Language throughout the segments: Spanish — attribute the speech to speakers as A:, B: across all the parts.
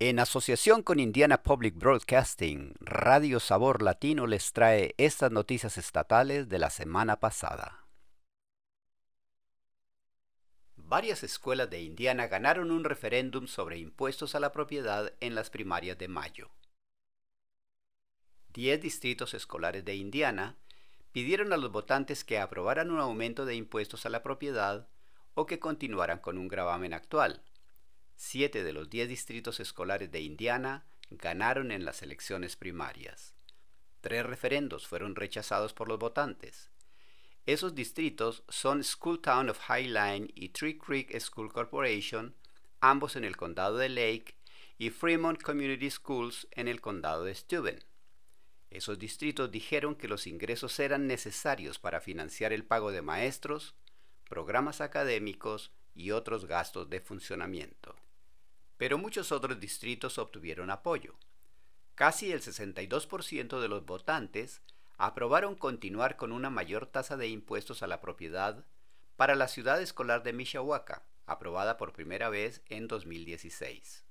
A: En asociación con Indiana Public Broadcasting, Radio Sabor Latino les trae estas noticias estatales de la semana pasada. Varias escuelas de Indiana ganaron un referéndum sobre impuestos a la propiedad en las primarias de mayo. Diez distritos escolares de Indiana pidieron a los votantes que aprobaran un aumento de impuestos a la propiedad o que continuaran con un gravamen actual Siete de los diez distritos escolares de Indiana ganaron en las elecciones primarias. Tres referendos fueron rechazados por los votantes. Esos distritos son Schooltown of Highline y Tree Creek School Corporation, ambos en el condado de Lake, y Fremont Community Schools en el condado de Steuben. Esos distritos dijeron que los ingresos eran necesarios para financiar el pago de maestros, programas académicos y otros gastos de funcionamiento pero muchos otros distritos obtuvieron apoyo. Casi el 62% de los votantes aprobaron continuar con una mayor tasa de impuestos a la propiedad para la ciudad escolar de Mishawaka, aprobada por primera vez en 2016.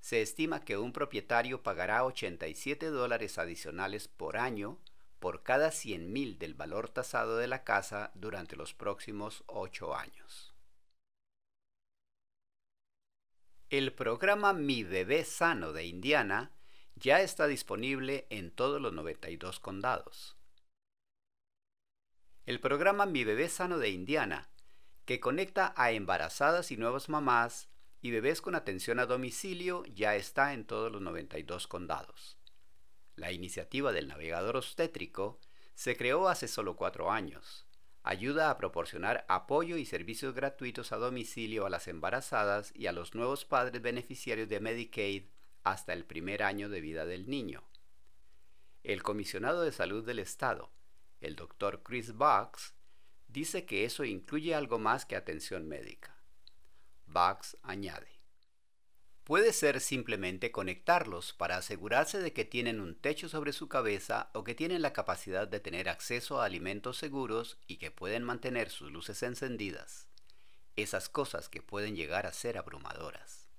A: Se estima que un propietario pagará 87 dólares adicionales por año por cada 100.000 del valor tasado de la casa durante los próximos ocho años. El programa Mi Bebé Sano de Indiana ya está disponible en todos los 92 condados. El programa Mi Bebé Sano de Indiana, que conecta a embarazadas y nuevas mamás y bebés con atención a domicilio, ya está en todos los 92 condados. La iniciativa del navegador obstétrico se creó hace solo cuatro años ayuda a proporcionar apoyo y servicios gratuitos a domicilio a las embarazadas y a los nuevos padres beneficiarios de Medicaid hasta el primer año de vida del niño. El comisionado de salud del Estado, el doctor Chris Box, dice que eso incluye algo más que atención médica. Box añade, Puede ser simplemente conectarlos para asegurarse de que tienen un techo sobre su cabeza o que tienen la capacidad de tener acceso a alimentos seguros y que pueden mantener sus luces encendidas. Esas cosas que pueden llegar a ser abrumadoras.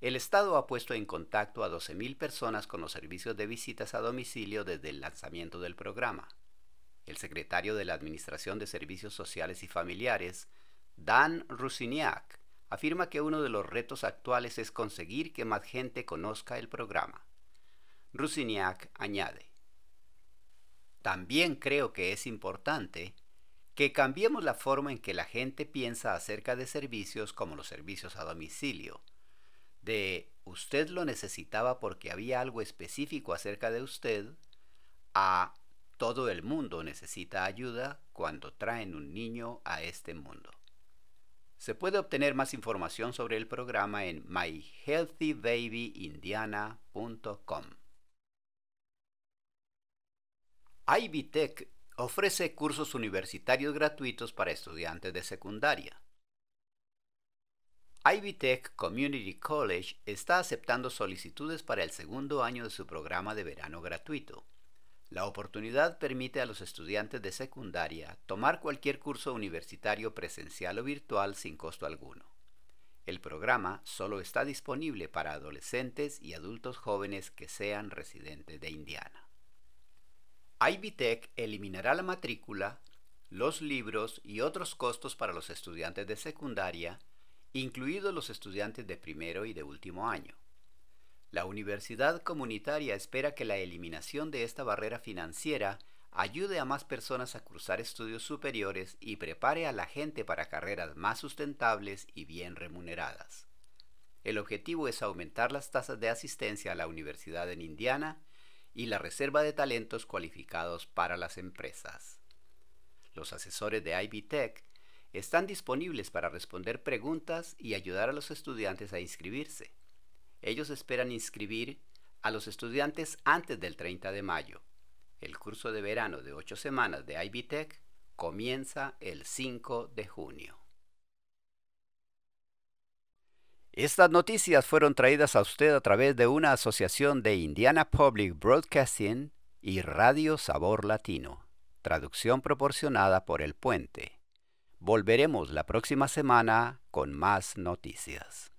A: El Estado ha puesto en contacto a 12.000 personas con los servicios de visitas a domicilio desde el lanzamiento del programa. El secretario de la Administración de Servicios Sociales y Familiares, Dan Rusiniak, afirma que uno de los retos actuales es conseguir que más gente conozca el programa. Rusiniak añade, También creo que es importante que cambiemos la forma en que la gente piensa acerca de servicios como los servicios a domicilio, de usted lo necesitaba porque había algo específico acerca de usted, a todo el mundo necesita ayuda cuando traen un niño a este mundo. Se puede obtener más información sobre el programa en myhealthybabyindiana.com. Ivy Tech ofrece cursos universitarios gratuitos para estudiantes de secundaria. Ivy Tech Community College está aceptando solicitudes para el segundo año de su programa de verano gratuito. La oportunidad permite a los estudiantes de secundaria tomar cualquier curso universitario presencial o virtual sin costo alguno. El programa solo está disponible para adolescentes y adultos jóvenes que sean residentes de Indiana. Ivy Tech eliminará la matrícula, los libros y otros costos para los estudiantes de secundaria, incluidos los estudiantes de primero y de último año. La universidad comunitaria espera que la eliminación de esta barrera financiera ayude a más personas a cursar estudios superiores y prepare a la gente para carreras más sustentables y bien remuneradas. El objetivo es aumentar las tasas de asistencia a la universidad en Indiana y la reserva de talentos cualificados para las empresas. Los asesores de IB Tech están disponibles para responder preguntas y ayudar a los estudiantes a inscribirse. Ellos esperan inscribir a los estudiantes antes del 30 de mayo. El curso de verano de ocho semanas de IBTech comienza el 5 de junio. Estas noticias fueron traídas a usted a través de una asociación de Indiana Public Broadcasting y Radio Sabor Latino, traducción proporcionada por El Puente. Volveremos la próxima semana con más noticias.